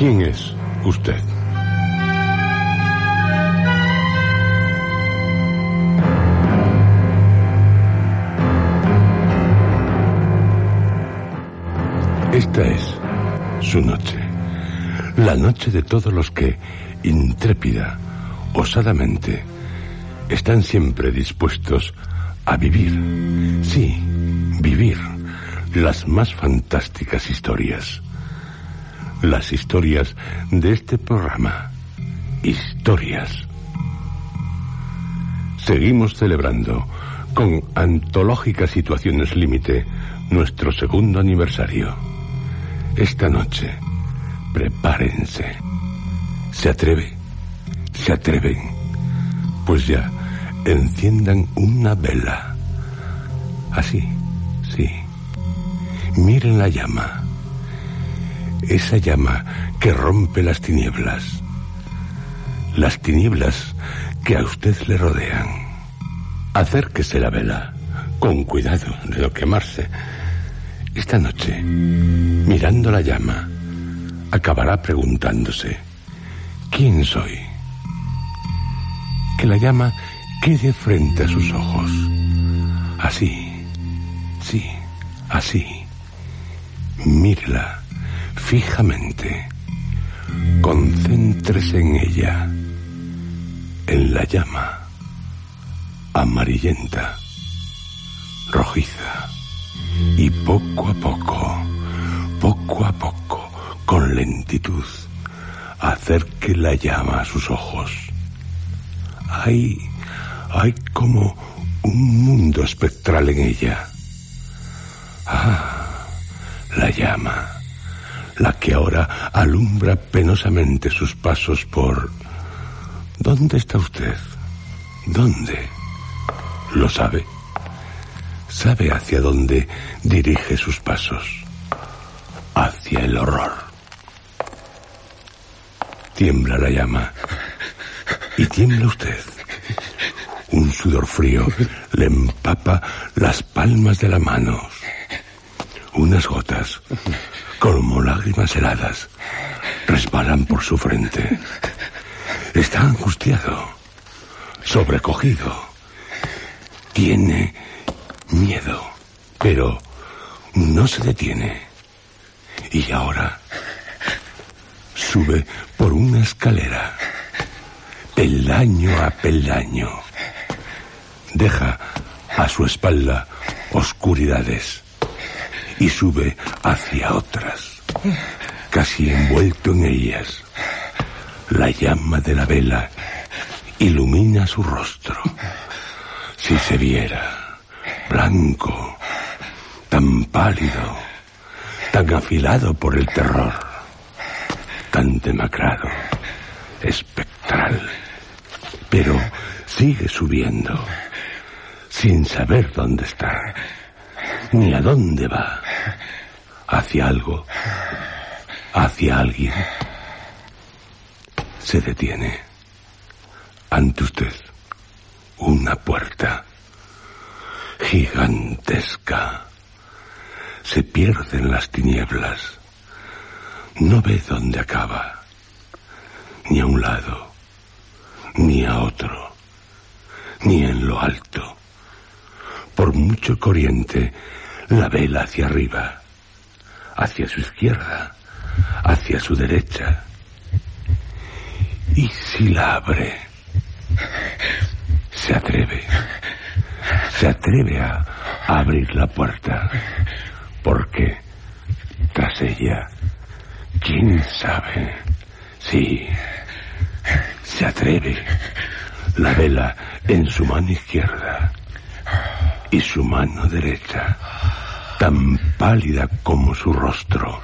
¿quién es usted? Esta es su noche, la noche de todos los que, intrépida, osadamente, están siempre dispuestos a vivir, sí, vivir las más fantásticas historias. Las historias de este programa. Historias. Seguimos celebrando con antológicas situaciones límite nuestro segundo aniversario. Esta noche, prepárense. ¿Se atreve? ¿Se atreven? Pues ya, enciendan una vela. Así, sí. Miren la llama. Esa llama que rompe las tinieblas. Las tinieblas que a usted le rodean. Acérquese la vela, con cuidado de no quemarse. Esta noche, mirando la llama, acabará preguntándose, ¿quién soy? Que la llama quede frente a sus ojos. Así, sí, así. Mírela fijamente. Concéntrese en ella, en la llama, amarillenta, rojiza, y poco a poco, poco a poco, con lentitud, acerque la llama a sus ojos. Hay, hay como un mundo espectral en ella. Ah, la llama, la que ahora alumbra penosamente sus pasos por... ¿Dónde está usted? ¿Dónde? ¿Lo sabe? ¿Sabe hacia dónde dirige sus pasos? Hacia el horror. Tiembla la llama. Y tiembla usted. Un sudor frío le empapa las palmas de las manos. Unas gotas, como lágrimas heladas, resbalan por su frente. Está angustiado, sobrecogido. Tiene miedo, pero no se detiene. Y ahora sube por una escalera, peldaño a peldaño. Deja a su espalda oscuridades y sube hacia otras, casi envuelto en ellas. La llama de la vela ilumina su rostro. Si se viera, blanco, tan pálido, tan afilado por el terror, tan demacrado, espectral, pero sigue subiendo, sin saber dónde está, ni a dónde va, hacia algo, hacia alguien. Se detiene ante usted una puerta gigantesca. Se pierde en las tinieblas. No ve dónde acaba, ni a un lado, ni a otro, ni en lo alto. Por mucho corriente, la vela hacia arriba, hacia su izquierda, hacia su derecha. Y si la abre, se atreve, se atreve a, abrir la puerta, porque tras ella, quién sabe, sí, se atreve, la vela en su mano izquierda y su mano derecha, tan pálida como su rostro,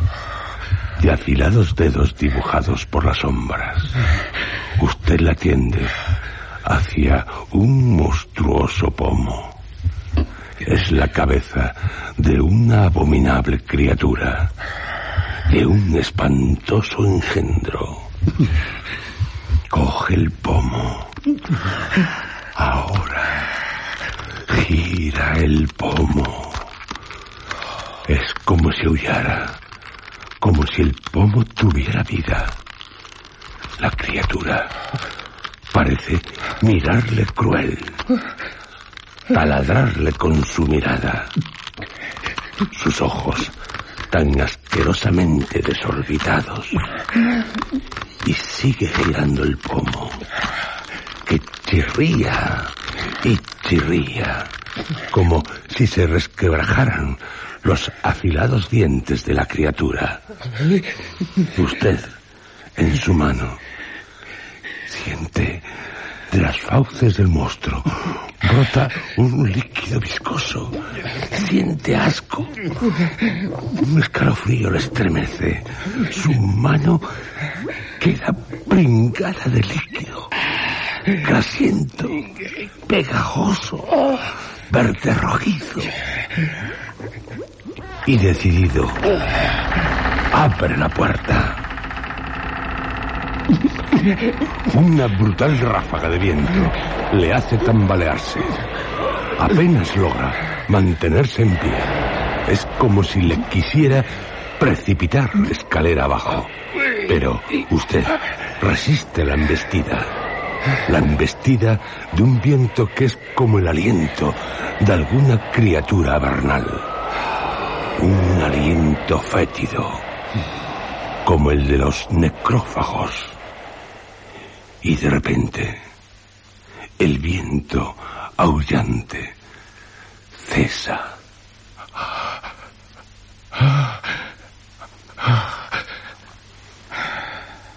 de afilados dedos dibujados por las sombras. Usted la tiende hacia un monstruoso pomo. Es la cabeza de una abominable criatura, de un espantoso engendro. Coge el pomo. Ahora gira el pomo. Es como si huyara, como si el pomo tuviera vida. La criatura parece mirarle cruel, taladrarle con su mirada. Sus ojos tan asquerosamente desorbitados. Y sigue girando el pomo, que chirría y chirría, como si se resquebrajaran los afilados dientes de la criatura. Usted, en su mano, siente de las fauces del monstruo brota un líquido viscoso. Siente asco. Un escalofrío le estremece. Su mano queda pringada de líquido. Grasiento, pegajoso, verde rojizo. Y decidido, abre la puerta. Una brutal ráfaga de viento le hace tambalearse. Apenas logra mantenerse en pie. Es como si le quisiera precipitar de escalera abajo. Pero usted resiste la embestida. La embestida de un viento que es como el aliento de alguna criatura vernal. Un aliento fétido, como el de los necrófagos. Y de repente, el viento aullante cesa.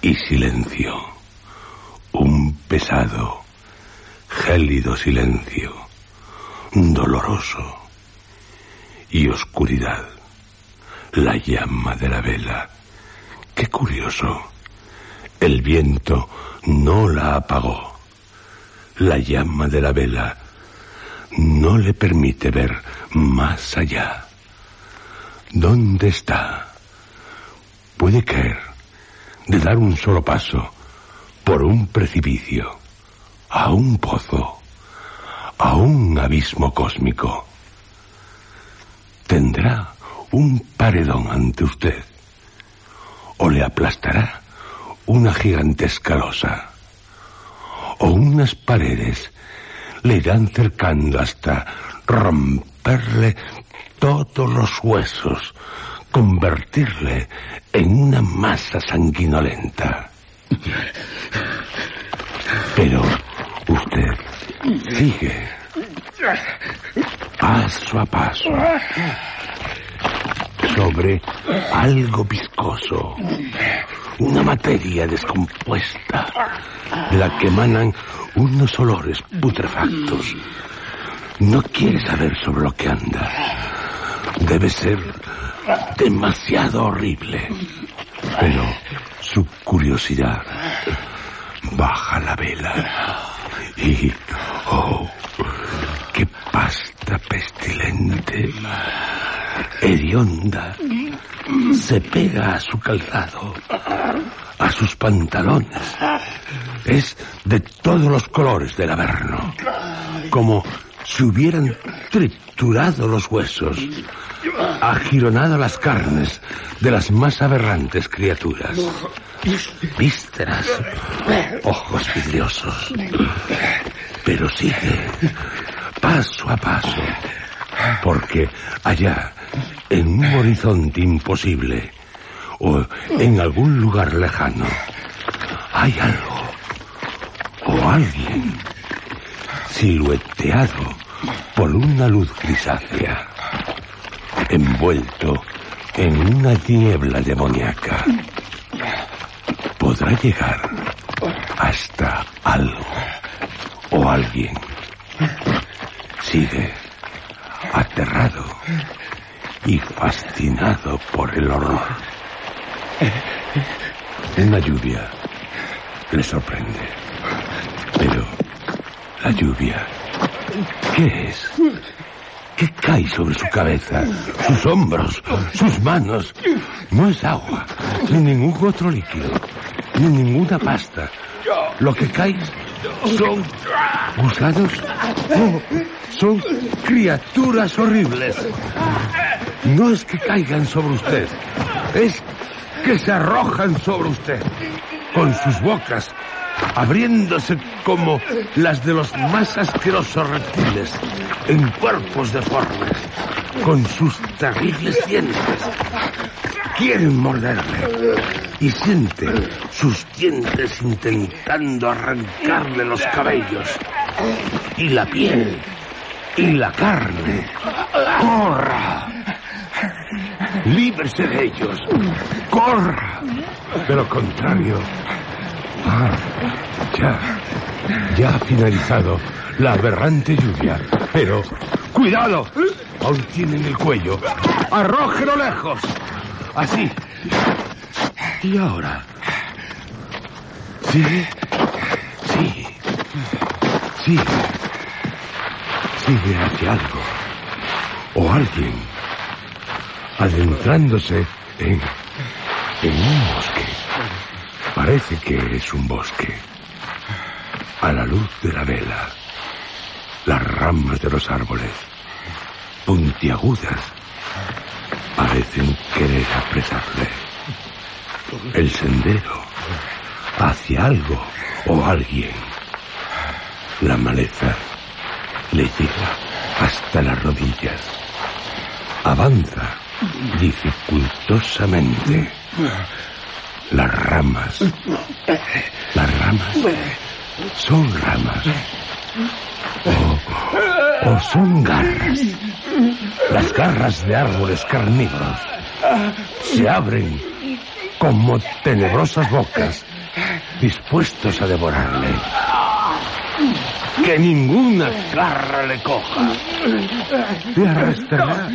Y silencio, un pesado, gélido silencio, doloroso y oscuridad, la llama de la vela. Qué curioso, el viento no la apagó. La llama de la vela no le permite ver más allá. ¿Dónde está? Puede caer de dar un solo paso por un precipicio, a un pozo, a un abismo cósmico. Tendrá un paredón ante usted o le aplastará una gigantesca losa o unas paredes le irán cercando hasta romperle todos los huesos, convertirle en una masa sanguinolenta. Pero usted sigue paso a paso sobre algo viscoso, una materia descompuesta de la que emanan unos olores putrefactos. No quiere saber sobre lo que anda. Debe ser demasiado horrible. Pero su curiosidad baja la vela y... ¡Oh! ¡Qué pasta pestilente! Hedionda se pega a su calzado, a sus pantalones. Es de todos los colores del averno, como si hubieran triturado los huesos, agironado las carnes de las más aberrantes criaturas. Vísceras, ojos vidriosos. Pero sigue, paso a paso, porque allá, en un horizonte imposible, o en algún lugar lejano hay algo o alguien silueteado por una luz grisácea, envuelto en una niebla demoníaca. Podrá llegar hasta algo o alguien. Sigue aterrado y fascinado por el horror. Una lluvia le sorprende. La lluvia, ¿qué es? ¿Qué cae sobre su cabeza? Sus hombros, sus manos. No es agua, ni ningún otro líquido, ni ninguna pasta. Lo que cae son gusanos. No, son criaturas horribles. No es que caigan sobre usted, es que se arrojan sobre usted con sus bocas abriéndose como las de los más asquerosos reptiles en cuerpos deformes, con sus terribles dientes. Quieren morderle y siente sus dientes intentando arrancarle los cabellos y la piel y la carne. ¡Corra! Líbrese de ellos. ¡Corra! De lo contrario. Ah, ya. Ya ha finalizado la aberrante lluvia. Pero. ¡Cuidado! Aún tienen el cuello. ¡Arrójelo lejos! Así. ¿Y ahora? ¿Sigue? Sí. Sí. Sigue hacia algo. O alguien. Adentrándose en. en un. Parece que es un bosque. A la luz de la vela. Las ramas de los árboles. Puntiagudas. Parecen querer apresarle. El sendero. Hacia algo o alguien. La maleza le llega hasta las rodillas. Avanza dificultosamente. Las ramas. Las ramas. Son ramas. O, o son garras. Las garras de árboles carnívoros se abren como tenebrosas bocas dispuestos a devorarle. Que ninguna garra le coja. Le arrastrará,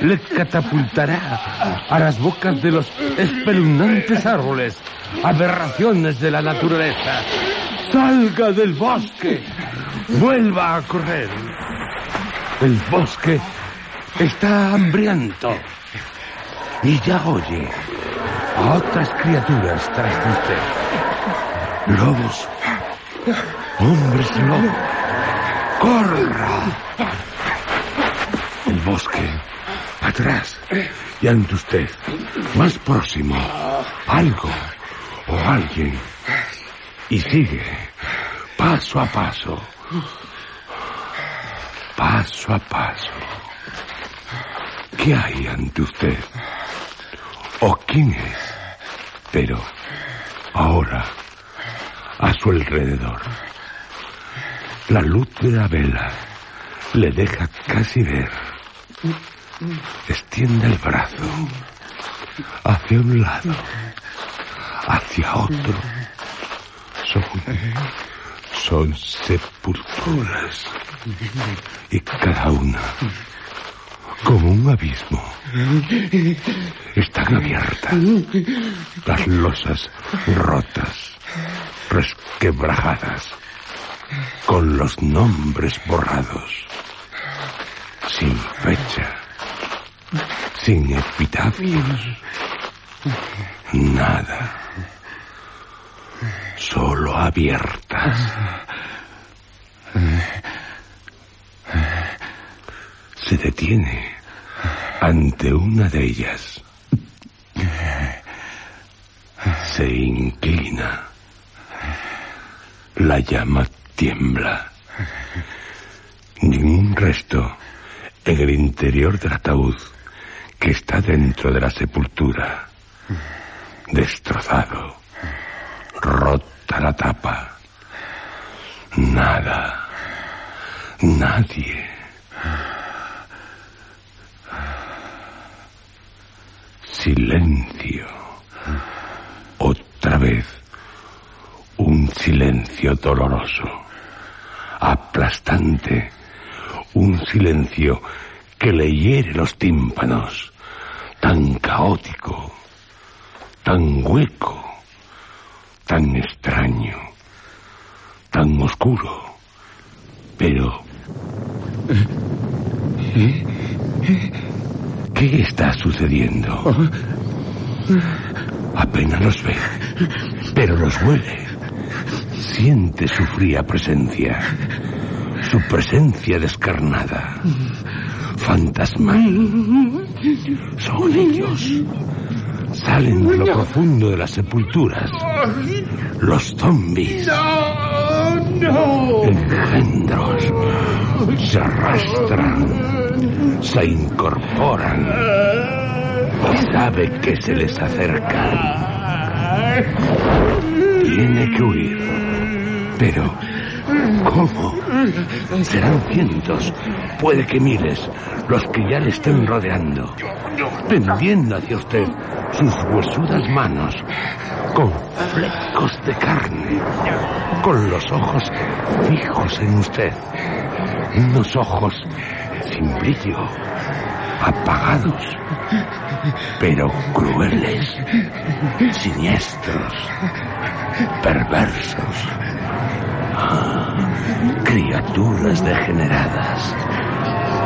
le catapultará a las bocas de los espeluznantes árboles, aberraciones de la naturaleza. Salga del bosque, vuelva a correr. El bosque está hambriento y ya oye a otras criaturas tras de usted. Lobos, hombres lobo. ¡Corra! El bosque, atrás y ante usted, más próximo, algo o alguien. Y sigue, paso a paso, paso a paso. ¿Qué hay ante usted? ¿O quién es? Pero ahora, a su alrededor, la luz de la vela le deja casi ver. Extiende el brazo hacia un lado, hacia otro. Son, son sepulturas y cada una como un abismo. Están abiertas las losas rotas, resquebrajadas, con los nombres borrados, sin fecha, sin epitafios, nada, solo abiertas. Se detiene ante una de ellas. Se inclina. La llama tiembla. Ningún resto en el interior del ataúd que está dentro de la sepultura. destrozado, rota la tapa. Nada, nadie. Silencio. Otra vez. Un silencio doloroso, aplastante, un silencio que le hiere los tímpanos, tan caótico, tan hueco, tan extraño, tan oscuro, pero... ¿Qué está sucediendo? Apenas los ve, pero los huele. Siente su fría presencia, su presencia descarnada, fantasmal. Son ellos. Salen de lo profundo de las sepulturas. Los zombies. Engendros. Se arrastran. Se incorporan. Y sabe que se les acercan. Tiene que huir. Pero, ¿cómo? Serán cientos, puede que miles, los que ya le estén rodeando, tendiendo hacia usted sus huesudas manos, con flecos de carne, con los ojos fijos en usted, unos ojos sin brillo, apagados, pero crueles, siniestros, perversos. Criaturas degeneradas,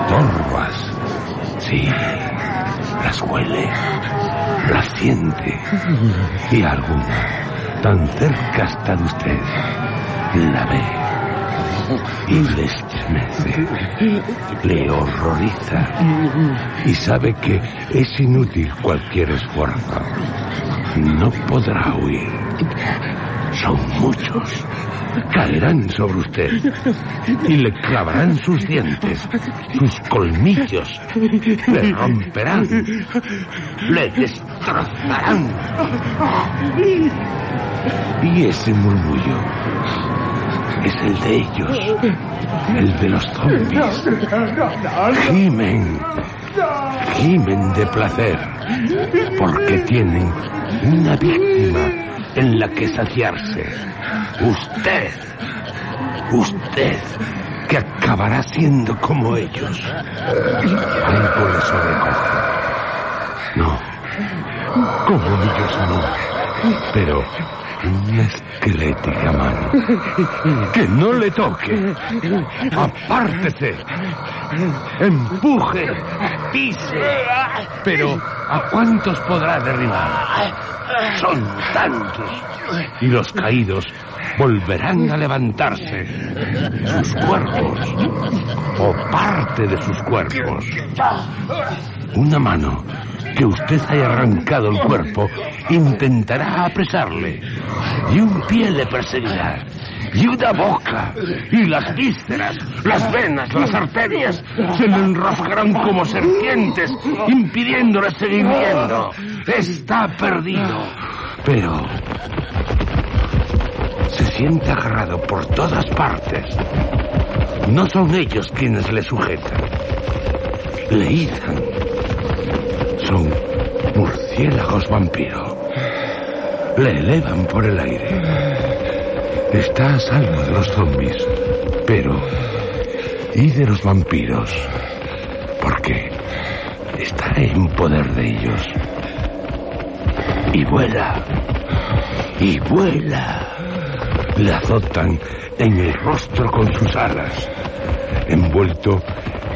torvas. Sí, las huele, las siente. Y alguna, tan cerca está de usted, la ve y le estremece, le horroriza y sabe que es inútil cualquier esfuerzo. No podrá huir. Son muchos. Caerán sobre usted y le clavarán sus dientes, sus colmillos, le romperán, le destrozarán. Y ese murmullo es el de ellos, el de los zombies. Gimen, gimen de placer, porque tienen una víctima en la que saciarse. Usted, usted, que acabará siendo como ellos. No, como ellos no, pero una esquelética mano. Que no le toque. Apártese. Empuje. Pise. Pero ¿a cuántos podrá derribar? Son tantos. Y los caídos volverán a levantarse. Sus cuerpos. O parte de sus cuerpos. Una mano que usted haya arrancado el cuerpo intentará apresarle. Y un pie le perseguirá. Y una boca. Y las vísceras, las venas, las arterias se le enroscarán como serpientes, impidiéndole seguir viendo. Está perdido. Pero se siente agarrado por todas partes. No son ellos quienes le sujetan. Le izan. Son murciélagos vampiro. Le elevan por el aire. Está a salvo de los zombies. Pero... ¿Y de los vampiros? Porque está en poder de ellos. Y vuela. Y vuela. Le azotan en el rostro con sus alas, envuelto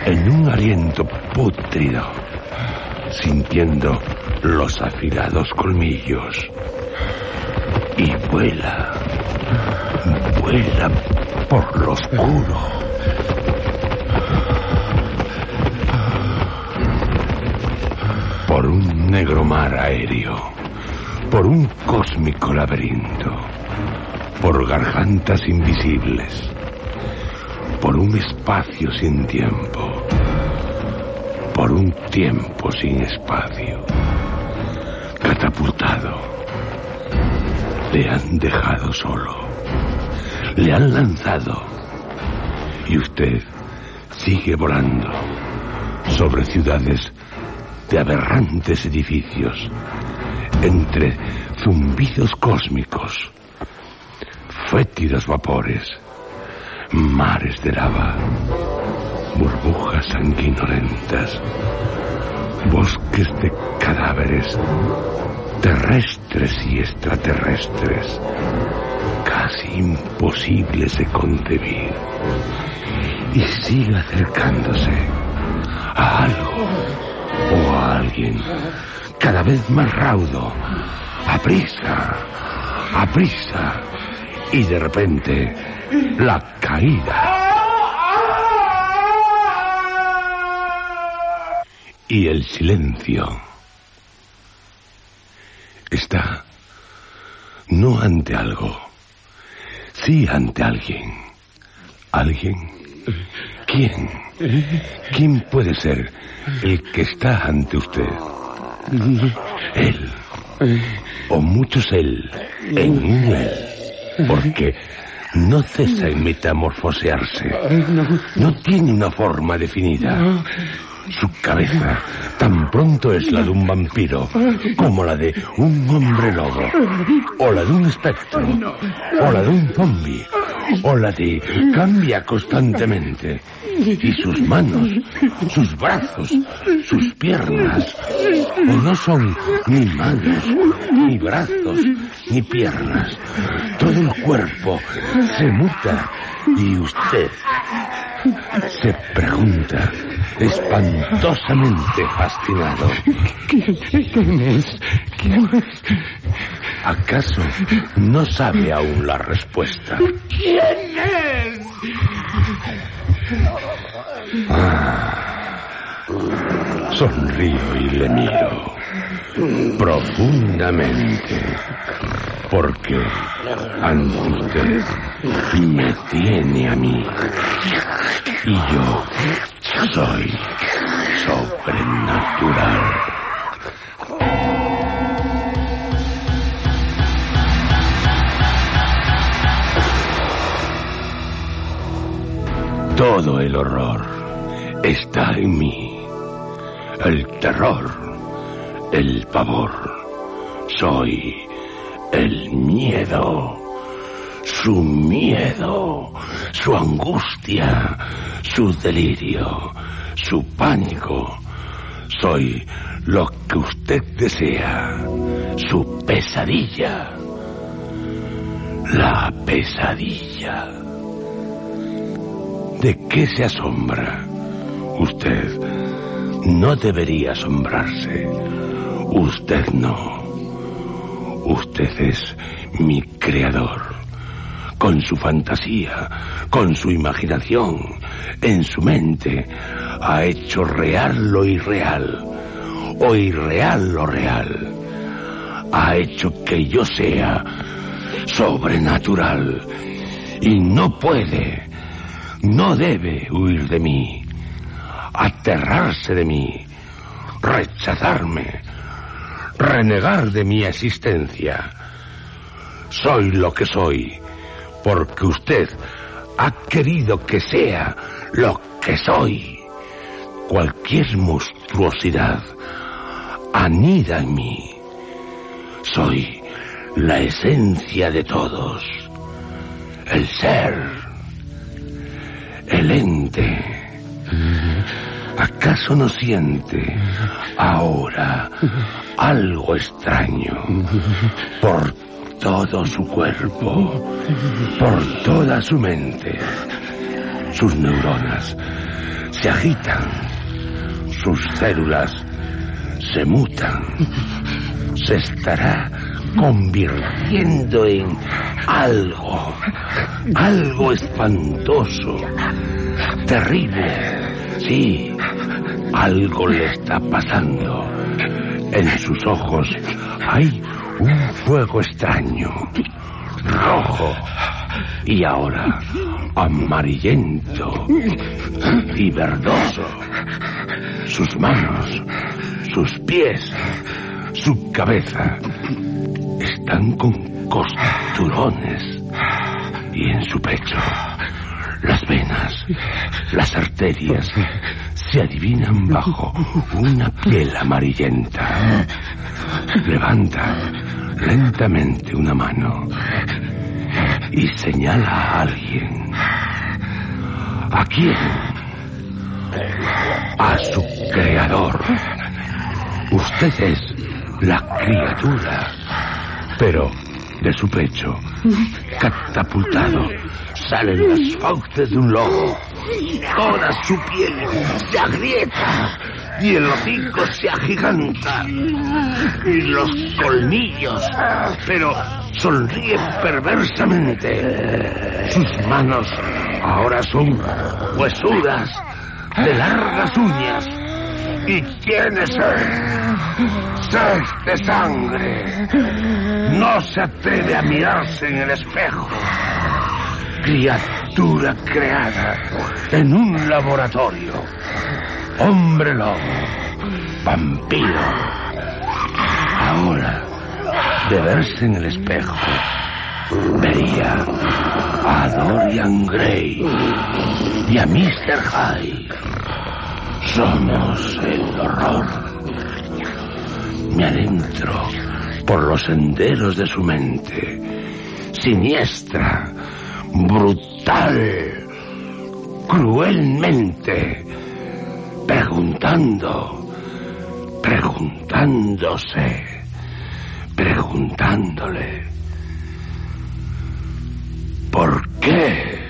en un aliento pútrido, sintiendo los afilados colmillos. Y vuela, vuela por lo oscuro. Por un negro mar aéreo, por un cósmico laberinto, por gargantas invisibles, por un espacio sin tiempo, por un tiempo sin espacio. catapultado. Le han dejado solo. Le han lanzado. Y usted sigue volando sobre ciudades de aberrantes edificios, entre zumbidos cósmicos, fétidos vapores, mares de lava, burbujas sanguinolentas, bosques de cadáveres, terrestres y extraterrestres, casi imposibles de concebir. Y sigue acercándose a algo o a alguien cada vez más raudo, a prisa, a prisa, y de repente la caída. Y el silencio está no ante algo, sí ante alguien. ¿Alguien? ¿Quién? ¿Quién puede ser el que está ante usted? Él. O muchos él. En un él. Porque no cesa en metamorfosearse. No tiene una forma definida. Su cabeza tan pronto es la de un vampiro como la de un hombre lobo, o la de un espectro, o la de un zombie, o la de cambia constantemente. Y sus manos, sus brazos, sus piernas, no son ni manos, ni brazos, ni piernas. Todo el cuerpo se muta y usted se pregunta, espantosamente fascinado. ¿Quién, es? ¿Quién es? ¿Acaso no sabe aún la respuesta? ¿Quién es? Ah, sonrío y le miro profundamente porque ante usted me tiene a mí y yo soy sobrenatural. Todo el horror está en mí. El terror, el pavor. Soy el miedo. Su miedo, su angustia, su delirio, su pánico. Soy lo que usted desea, su pesadilla. La pesadilla. ¿De qué se asombra? Usted no debería asombrarse. Usted no. Usted es mi creador. Con su fantasía, con su imaginación, en su mente, ha hecho real lo irreal, o irreal lo real. Ha hecho que yo sea sobrenatural y no puede, no debe huir de mí, aterrarse de mí, rechazarme, renegar de mi existencia. Soy lo que soy, porque usted ha querido que sea lo que soy. Cualquier monstruosidad anida en mí. Soy la esencia de todos, el ser, el ente. ¿Acaso no siente ahora algo extraño por todo su cuerpo, por toda su mente? Sus neuronas se agitan, sus células se mutan, se estará convirtiendo en algo, algo espantoso, terrible. Sí, algo le está pasando. En sus ojos hay un fuego extraño, rojo y ahora amarillento y verdoso. Sus manos, sus pies su cabeza, están con costurones y en su pecho las venas, las arterias se adivinan bajo una piel amarillenta. Levanta lentamente una mano y señala a alguien. ¿A quién? A su creador. Usted es la criatura, pero de su pecho, catapultado, salen las fauces de un lobo. Toda su piel se agrieta y el hocico se agiganta. Y los colmillos, pero sonríe perversamente. Sus manos ahora son huesudas, de largas uñas. ¿Y tiene sed? Sed de sangre. No se atreve a mirarse en el espejo. Criatura creada en un laboratorio. Hombre lobo. Vampiro. Ahora, de verse en el espejo, vería a Dorian Gray y a Mr. Hyde. Somos el horror. Me adentro por los senderos de su mente, siniestra, brutal, cruelmente, preguntando, preguntándose, preguntándole, ¿por qué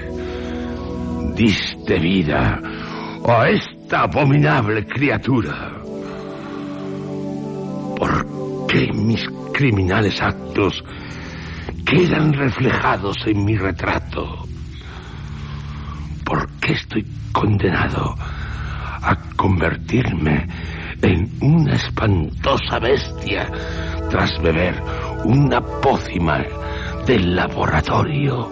diste vida a esta abominable criatura? ¿Por qué mis criminales actos quedan reflejados en mi retrato? ¿Por qué estoy condenado a convertirme en una espantosa bestia tras beber una pócima del laboratorio?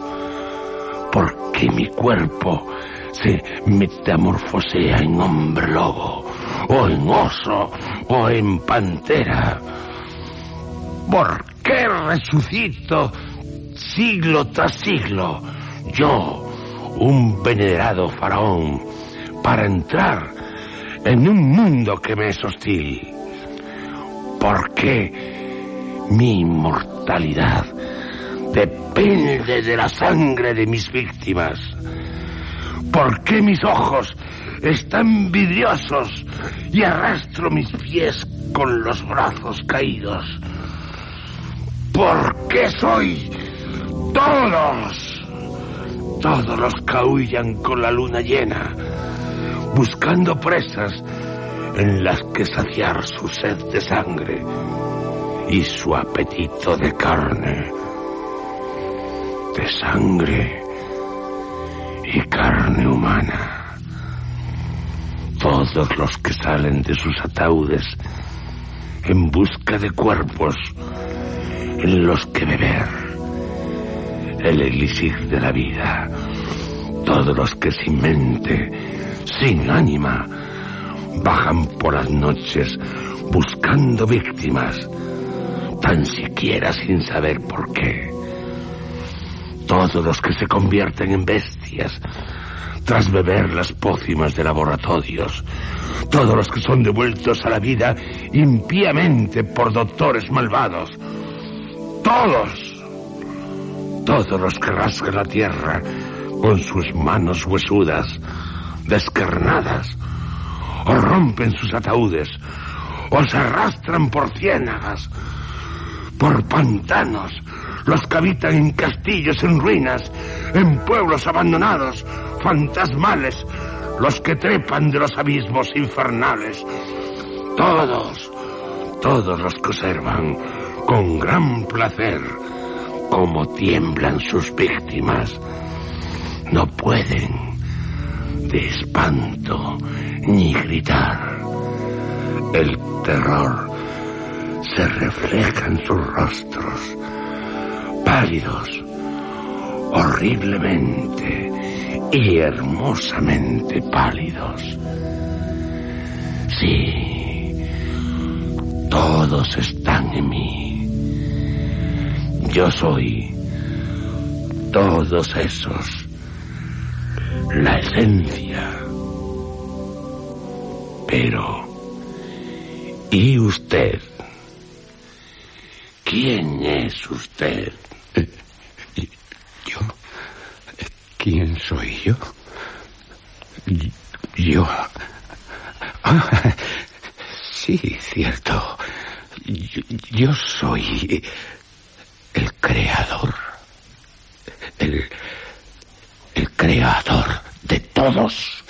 ¿Por qué mi cuerpo se metamorfosea en hombre lobo, o en oso, o en pantera? ¿Por qué resucito siglo tras siglo, yo, un venerado faraón, para entrar en un mundo que me es hostil? ¿Por qué mi inmortalidad depende de la sangre de mis víctimas? ¿Por qué mis ojos están vidriosos y arrastro mis pies con los brazos caídos? ¿Por qué soy todos? Todos los huyan con la luna llena, buscando presas en las que saciar su sed de sangre y su apetito de carne. De sangre y carne humana. Todos los que salen de sus ataúdes en busca de cuerpos en los que beber el elixir de la vida. Todos los que sin mente, sin ánima, bajan por las noches buscando víctimas, tan siquiera sin saber por qué. Todos los que se convierten en bestias tras beber las pócimas de laboratorios. Todos los que son devueltos a la vida impíamente por doctores malvados. Todos. Todos los que rasgan la tierra con sus manos huesudas, descarnadas, o rompen sus ataúdes, o se arrastran por ciénagas, por pantanos, los que habitan en castillos en ruinas, en pueblos abandonados, fantasmales, los que trepan de los abismos infernales. Todos, todos los que observan con gran placer cómo tiemblan sus víctimas, no pueden de espanto ni gritar. El terror se refleja en sus rostros, pálidos, horriblemente y hermosamente pálidos. Sí, todos están en mí. Yo soy todos esos, la esencia. Pero, ¿y usted? ¿Quién es usted? ¿Yo? ¿Quién soy yo? Yo... Ah, sí, cierto. Yo, soy creador. El, el creador de todos.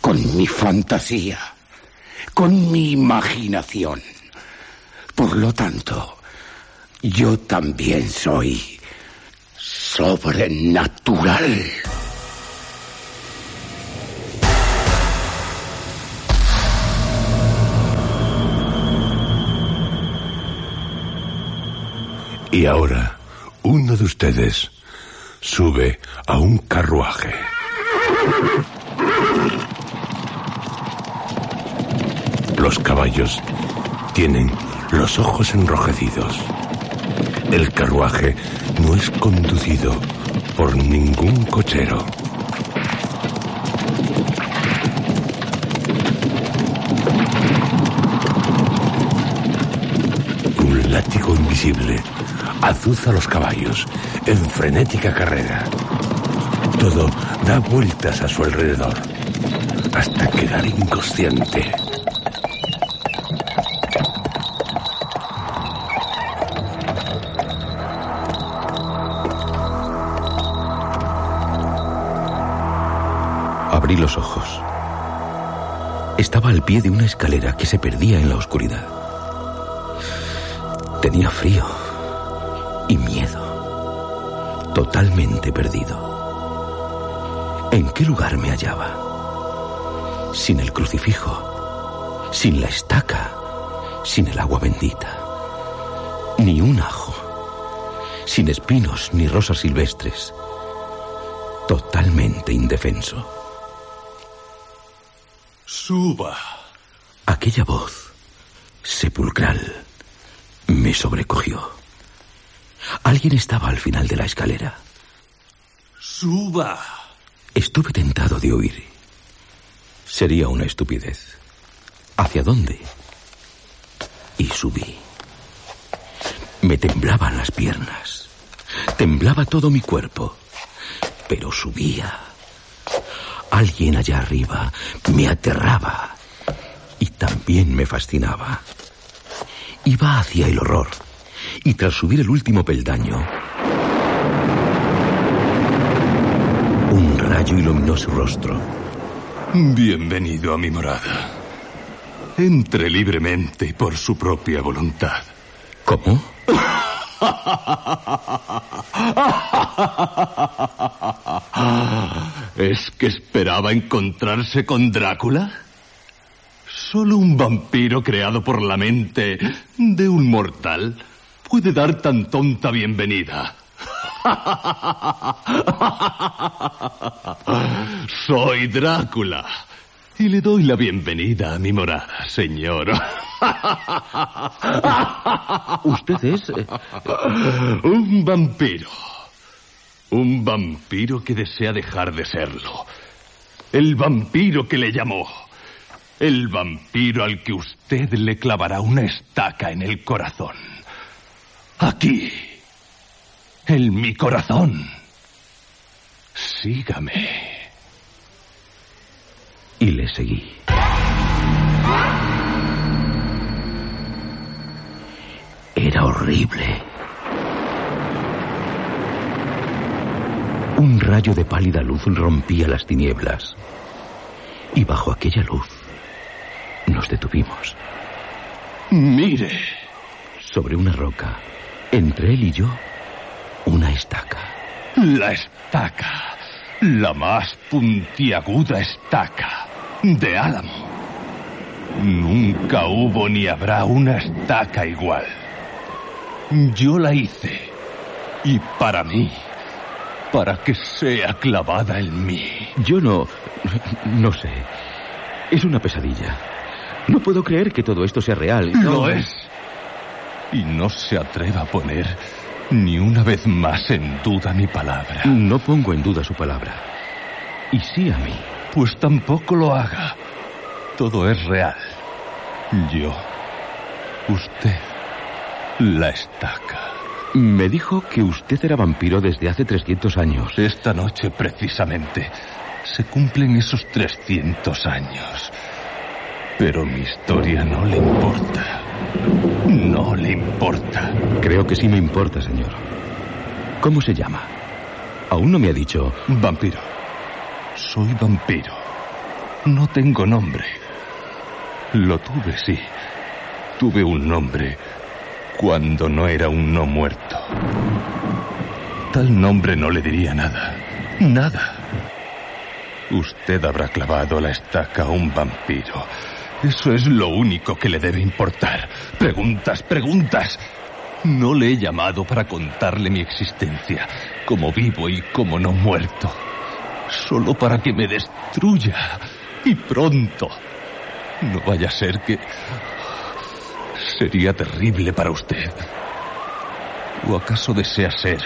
Con mi fantasía. Con mi imaginación. Por lo tanto, yo también soy sobrenatural. Y ahora, uno de ustedes sube a un carruaje. Los caballos tienen los ojos enrojecidos. El carruaje no es conducido por ningún cochero. Un látigo invisible azuza los caballos en frenética carrera. Todo da vueltas a su alrededor hasta quedar inconsciente. Abrí los ojos. Estaba al pie de una escalera que se perdía en la oscuridad. Tenía frío y miedo. Totalmente perdido. ¿En qué lugar me hallaba? Sin el crucifijo, sin la estaca, sin el agua bendita. Ni un ajo. Sin espinos ni rosas silvestres. Totalmente indefenso. Suba. Aquella voz, sepulcral, me sobrecogió. Alguien estaba al final de la escalera. Suba. Estuve tentado de huir. Sería una estupidez. ¿Hacia dónde? Y subí. Me temblaban las piernas. Temblaba todo mi cuerpo. Pero subía. Alguien allá arriba me aterraba y también me fascinaba. Iba hacia el horror y tras subir el último peldaño, un rayo iluminó su rostro. Bienvenido a mi morada. Entre libremente y por su propia voluntad. ¿Cómo? ¿Es que esperaba encontrarse con Drácula? Solo un vampiro creado por la mente de un mortal puede dar tan tonta bienvenida. Soy Drácula y le doy la bienvenida a mi morada, señor. ¿Usted es...? eh, Un vampiro. Un vampiro que desea dejar de serlo. El vampiro que le llamó. El vampiro al que usted le clavará una estaca en el corazón. Aquí. En mi corazón. Sígame. Y le seguí. Era horrible. Un rayo de pálida luz rompía las tinieblas. Y bajo aquella luz nos detuvimos. Mire. Sobre una roca, entre él y yo, una estaca. La estaca. La más puntiaguda estaca. De álamo. Nunca hubo ni habrá una estaca igual. Yo la hice. Y para mí. Para que sea clavada en mí. Yo no... no sé. Es una pesadilla. No puedo creer que todo esto sea real. Lo No. es. Y no se atreva a poner ni una vez más en duda mi palabra. No pongo en duda su palabra. Y sí a mí. Pues tampoco lo haga. Todo es real. Yo. Usted. La estaca. Me dijo que usted era vampiro desde hace 300 años. Esta noche, precisamente, se cumplen esos 300 años. Pero mi historia no le importa. No le importa. Creo que sí me importa, señor. ¿Cómo se llama? Aún no me ha dicho. Vampiro. Soy vampiro. No tengo nombre. Lo tuve, sí. Tuve un nombre cuando no era un no muerto. Tal nombre no le diría nada. Nada. Usted habrá clavado la estaca a un vampiro. Eso es lo único que le debe importar. Preguntas, preguntas. No le he llamado para contarle mi existencia, como vivo y como no muerto. Solo para que me destruya. Y pronto. No vaya a ser que... Sería terrible para usted. ¿O acaso desea ser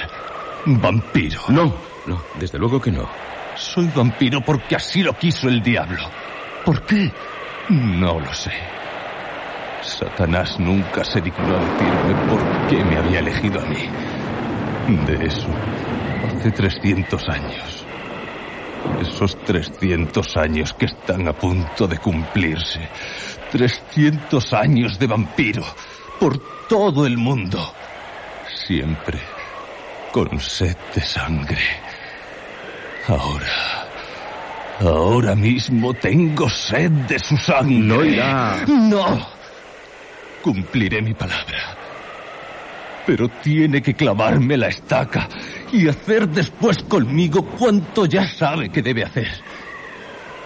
vampiro? No, no, desde luego que no. Soy vampiro porque así lo quiso el diablo. ¿Por qué? No lo sé. Satanás nunca se dignó a decirme por qué me había elegido a mí. De eso, hace 300 años. Esos 300 años que están a punto de cumplirse. 300 años de vampiro por todo el mundo. Siempre con sed de sangre. Ahora, ahora mismo tengo sed de su sangre. No irá. No. Cumpliré mi palabra. Pero tiene que clavarme la estaca y hacer después conmigo cuanto ya sabe que debe hacer.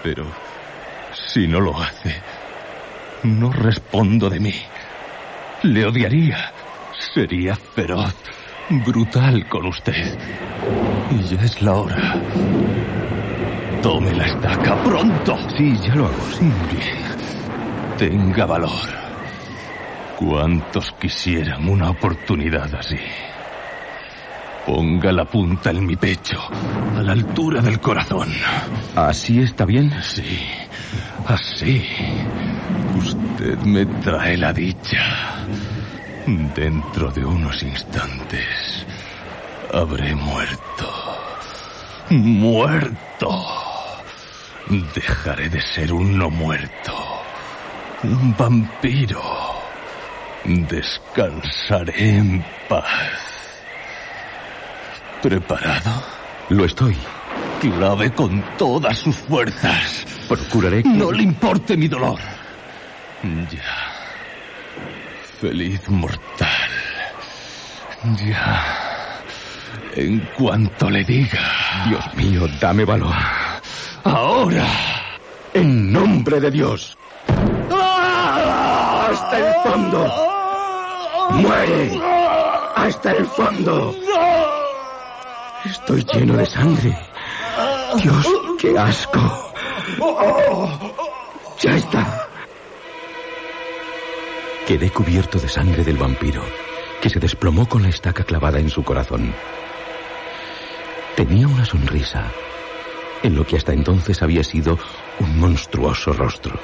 Pero si no lo hace, no respondo de mí. Le odiaría. Sería feroz, brutal con usted. Y ya es la hora. Tome la estaca pronto. Sí, ya lo hago. Sí. Bien. Tenga valor. ¿Cuántos quisieran una oportunidad así? Ponga la punta en mi pecho, a la altura del corazón. ¿Así está bien? Sí, así. Usted me trae la dicha. Dentro de unos instantes habré muerto. Muerto. Dejaré de ser un no muerto. Un vampiro. Descansaré en paz. ¿Preparado? Lo estoy. Clave con todas sus fuerzas. Procuraré que... No le importe mi dolor. Ya. Feliz mortal. Ya. En cuanto le diga. Dios mío, dame valor. Ahora. En nombre de Dios. ¡Hasta el fondo! ¡Muere! ¡Hasta el fondo! Estoy lleno de sangre. Dios, qué asco. Ya está. Quedé cubierto de sangre del vampiro, que se desplomó con la estaca clavada en su corazón. Tenía una sonrisa, en lo que hasta entonces había sido un monstruoso rostro.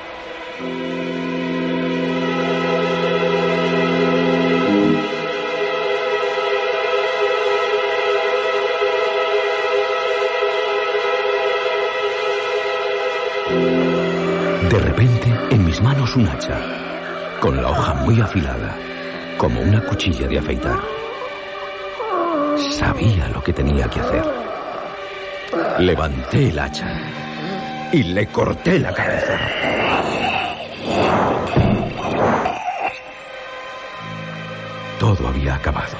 De repente, en mis manos un hacha, con la hoja muy afilada, como una cuchilla de afeitar. Sabía lo que tenía que hacer. Levanté el hacha y le corté la cabeza. Todo había acabado.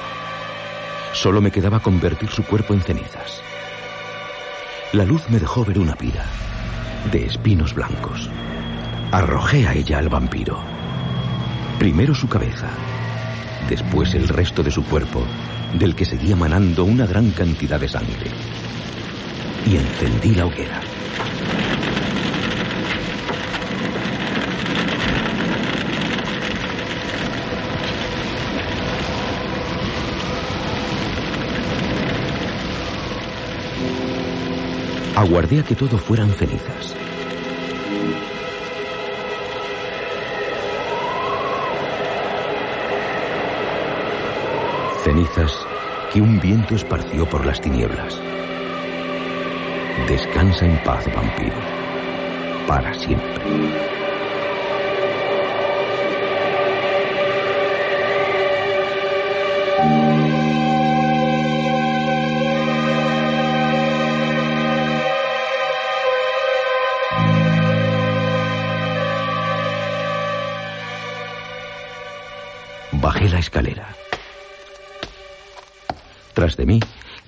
Solo me quedaba convertir su cuerpo en cenizas. La luz me dejó ver una pira de espinos blancos. Arrojé a ella al vampiro. Primero su cabeza, después el resto de su cuerpo, del que seguía manando una gran cantidad de sangre y encendí la hoguera. Aguardé a que todo fueran cenizas. Cenizas que un viento esparció por las tinieblas. Descansa en paz, vampiro. Para siempre. Bajé la escalera. Tras de mí,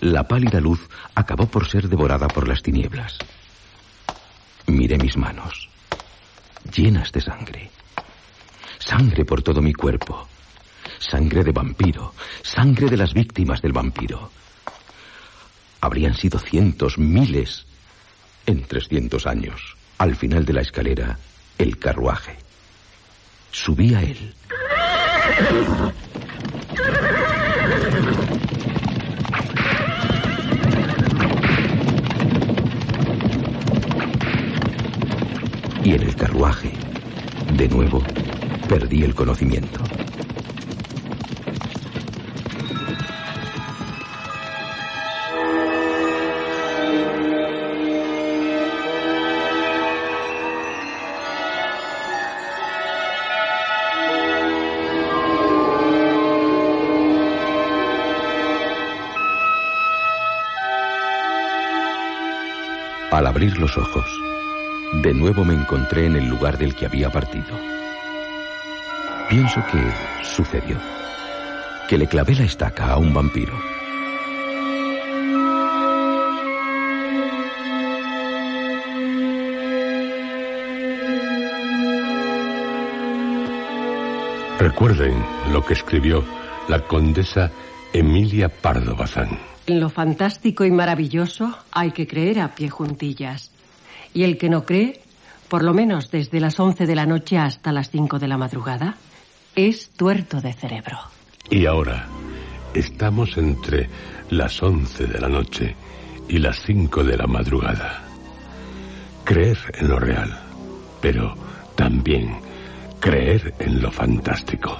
la pálida luz acabó por ser devorada por las tinieblas. Miré mis manos, llenas de sangre. Sangre por todo mi cuerpo. Sangre de vampiro, sangre de las víctimas del vampiro. Habrían sido cientos, miles, en trescientos años. Al final de la escalera, el carruaje. Subí a él. Carruaje, de nuevo, perdí el conocimiento. Al abrir los ojos, de nuevo me encontré en el lugar del que había partido. Pienso que sucedió. Que le clavé la estaca a un vampiro. Recuerden lo que escribió la condesa Emilia Pardo Bazán. En lo fantástico y maravilloso hay que creer a pie juntillas. Y el que no cree, por lo menos desde las 11 de la noche hasta las 5 de la madrugada, es tuerto de cerebro. Y ahora estamos entre las 11 de la noche y las 5 de la madrugada. Creer en lo real, pero también creer en lo fantástico.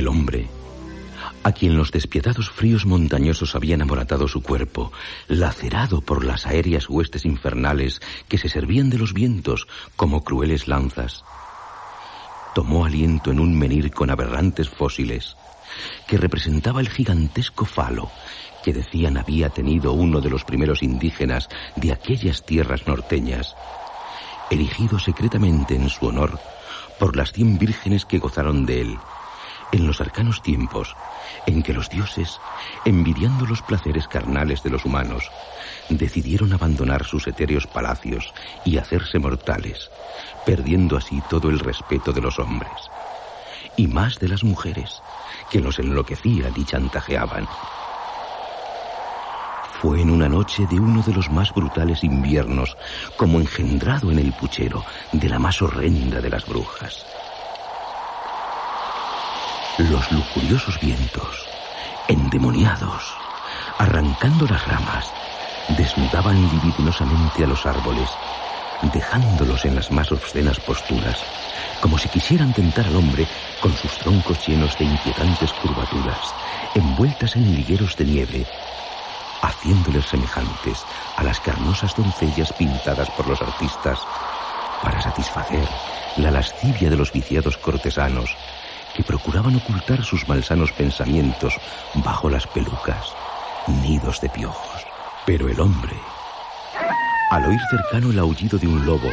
El hombre, a quien los despiadados fríos montañosos habían amoratado su cuerpo, lacerado por las aéreas huestes infernales que se servían de los vientos como crueles lanzas, tomó aliento en un menir con aberrantes fósiles que representaba el gigantesco falo que decían había tenido uno de los primeros indígenas de aquellas tierras norteñas, erigido secretamente en su honor por las cien vírgenes que gozaron de él en los arcanos tiempos en que los dioses, envidiando los placeres carnales de los humanos, decidieron abandonar sus etéreos palacios y hacerse mortales, perdiendo así todo el respeto de los hombres, y más de las mujeres, que los enloquecían y chantajeaban. Fue en una noche de uno de los más brutales inviernos, como engendrado en el puchero de la más horrenda de las brujas. Los lujuriosos vientos, endemoniados, arrancando las ramas, desnudaban libidinosamente a los árboles, dejándolos en las más obscenas posturas, como si quisieran tentar al hombre con sus troncos llenos de inquietantes curvaturas, envueltas en ligueros de nieve, haciéndoles semejantes a las carnosas doncellas pintadas por los artistas para satisfacer la lascivia de los viciados cortesanos que procuraban ocultar sus malsanos pensamientos bajo las pelucas, nidos de piojos. Pero el hombre, al oír cercano el aullido de un lobo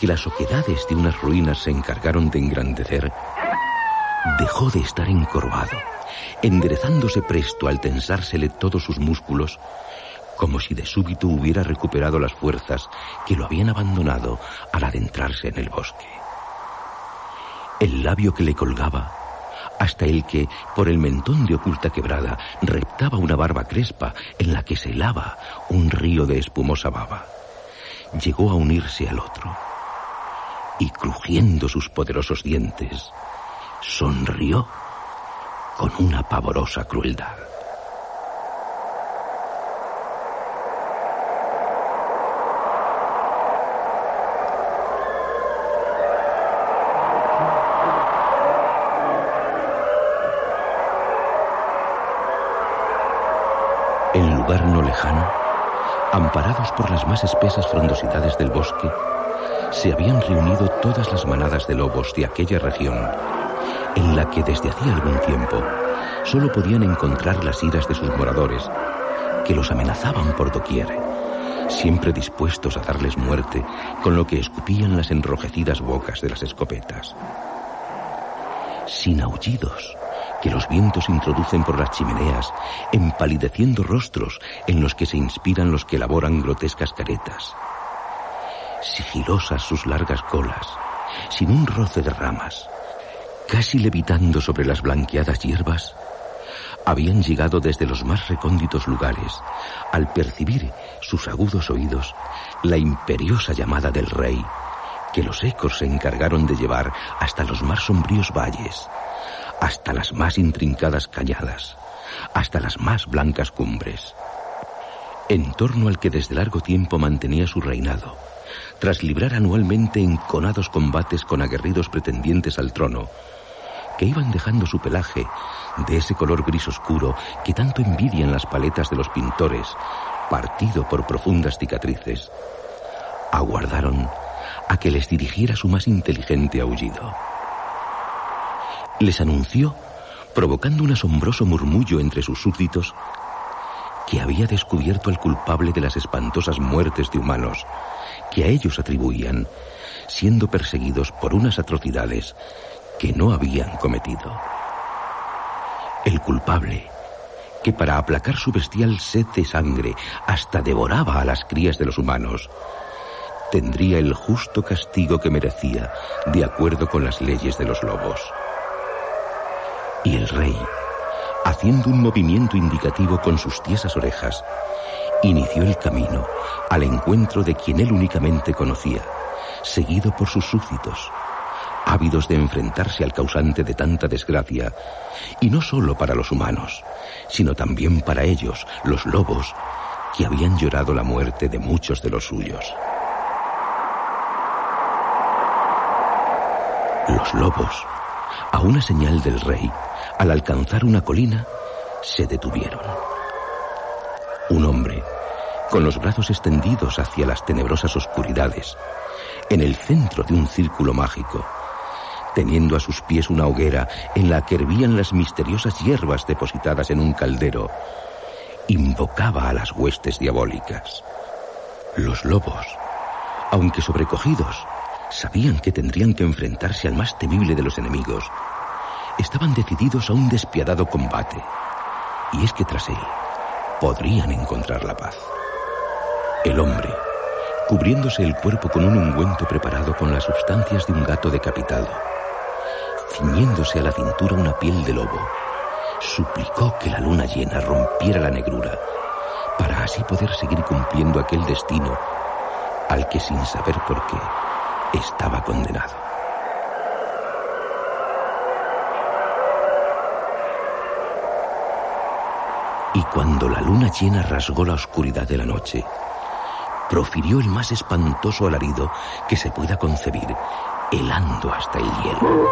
que las oquedades de unas ruinas se encargaron de engrandecer, dejó de estar encorvado, enderezándose presto al tensársele todos sus músculos, como si de súbito hubiera recuperado las fuerzas que lo habían abandonado al adentrarse en el bosque. El labio que le colgaba, hasta el que, por el mentón de oculta quebrada, reptaba una barba crespa en la que se lava un río de espumosa baba, llegó a unirse al otro. y crujiendo sus poderosos dientes, sonrió con una pavorosa crueldad. Lejano, amparados por las más espesas frondosidades del bosque, se habían reunido todas las manadas de lobos de aquella región, en la que desde hacía algún tiempo solo podían encontrar las iras de sus moradores, que los amenazaban por doquier, siempre dispuestos a darles muerte con lo que escupían las enrojecidas bocas de las escopetas. Sin aullidos, que los vientos introducen por las chimeneas, empalideciendo rostros en los que se inspiran los que elaboran grotescas caretas. Sigilosas sus largas colas, sin un roce de ramas, casi levitando sobre las blanqueadas hierbas, habían llegado desde los más recónditos lugares, al percibir sus agudos oídos la imperiosa llamada del rey, que los ecos se encargaron de llevar hasta los más sombríos valles, hasta las más intrincadas cañadas, hasta las más blancas cumbres, en torno al que desde largo tiempo mantenía su reinado, tras librar anualmente enconados combates con aguerridos pretendientes al trono, que iban dejando su pelaje de ese color gris oscuro que tanto envidian las paletas de los pintores, partido por profundas cicatrices, aguardaron a que les dirigiera su más inteligente aullido. Les anunció, provocando un asombroso murmullo entre sus súbditos, que había descubierto al culpable de las espantosas muertes de humanos que a ellos atribuían, siendo perseguidos por unas atrocidades que no habían cometido. El culpable, que para aplacar su bestial sed de sangre hasta devoraba a las crías de los humanos, tendría el justo castigo que merecía de acuerdo con las leyes de los lobos. Y el rey, haciendo un movimiento indicativo con sus tiesas orejas, inició el camino al encuentro de quien él únicamente conocía, seguido por sus súbditos, ávidos de enfrentarse al causante de tanta desgracia, y no solo para los humanos, sino también para ellos, los lobos, que habían llorado la muerte de muchos de los suyos. Los lobos, a una señal del rey, al alcanzar una colina, se detuvieron. Un hombre, con los brazos extendidos hacia las tenebrosas oscuridades, en el centro de un círculo mágico, teniendo a sus pies una hoguera en la que hervían las misteriosas hierbas depositadas en un caldero, invocaba a las huestes diabólicas. Los lobos, aunque sobrecogidos, sabían que tendrían que enfrentarse al más temible de los enemigos. Estaban decididos a un despiadado combate. Y es que tras él podrían encontrar la paz. El hombre, cubriéndose el cuerpo con un ungüento preparado con las sustancias de un gato decapitado, ciñéndose a la cintura una piel de lobo, suplicó que la luna llena rompiera la negrura para así poder seguir cumpliendo aquel destino al que sin saber por qué estaba condenado. Y cuando la luna llena rasgó la oscuridad de la noche, profirió el más espantoso alarido que se pueda concebir, helando hasta el hielo.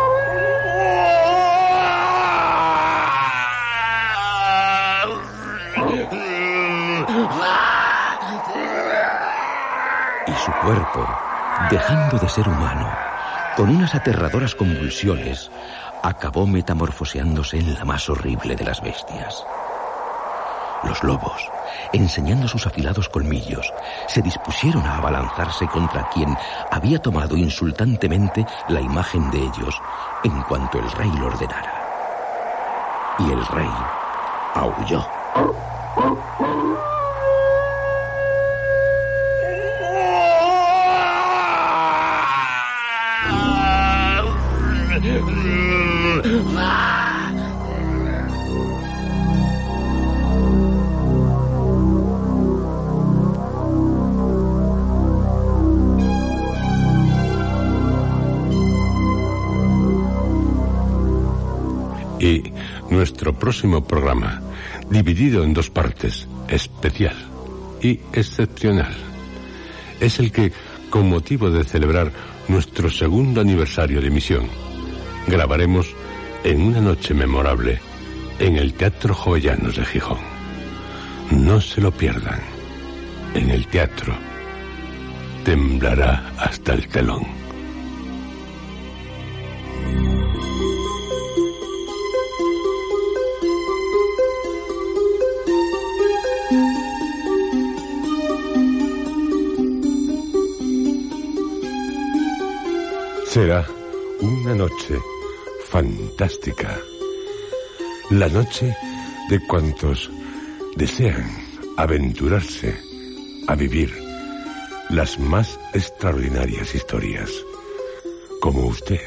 Y su cuerpo, dejando de ser humano, con unas aterradoras convulsiones, acabó metamorfoseándose en la más horrible de las bestias. Los lobos, enseñando sus afilados colmillos, se dispusieron a abalanzarse contra quien había tomado insultantemente la imagen de ellos en cuanto el rey lo ordenara. Y el rey aulló. Próximo programa, dividido en dos partes, especial y excepcional, es el que, con motivo de celebrar nuestro segundo aniversario de emisión, grabaremos en una noche memorable en el Teatro Jovellanos de Gijón. No se lo pierdan. En el teatro temblará hasta el telón. Será una noche fantástica. La noche de cuantos desean aventurarse a vivir las más extraordinarias historias, como usted,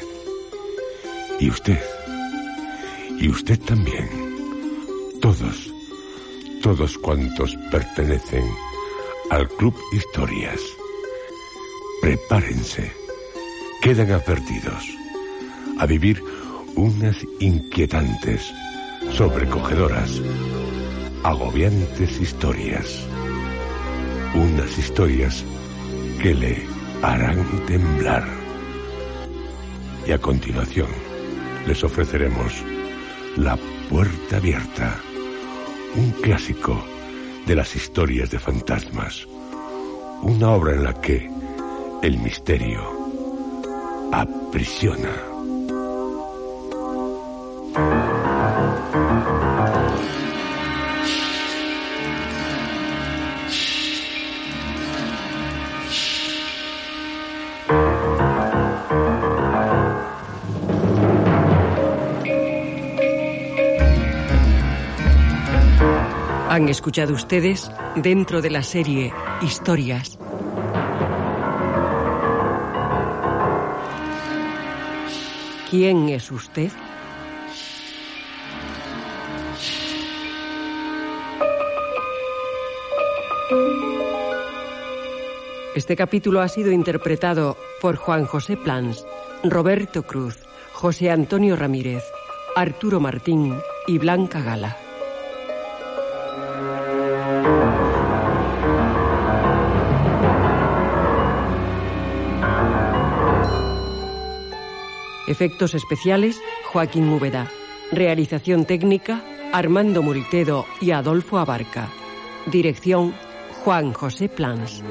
y usted, y usted también, todos, todos cuantos pertenecen al Club Historias. Prepárense, quedan advertidos a vivir unas inquietantes, sobrecogedoras, agobiantes historias. Unas historias que le harán temblar. Y a continuación les ofreceremos La Puerta Abierta, un clásico de las historias de fantasmas, una obra en la que el misterio aprisiona. Han escuchado ustedes dentro de la serie Historias. ¿Quién es usted? Este capítulo ha sido interpretado por Juan José Plans, Roberto Cruz, José Antonio Ramírez, Arturo Martín y Blanca Gala. Efectos especiales, Joaquín Úbeda. Realización técnica, Armando Muritedo y Adolfo Abarca. Dirección, Juan José Plans.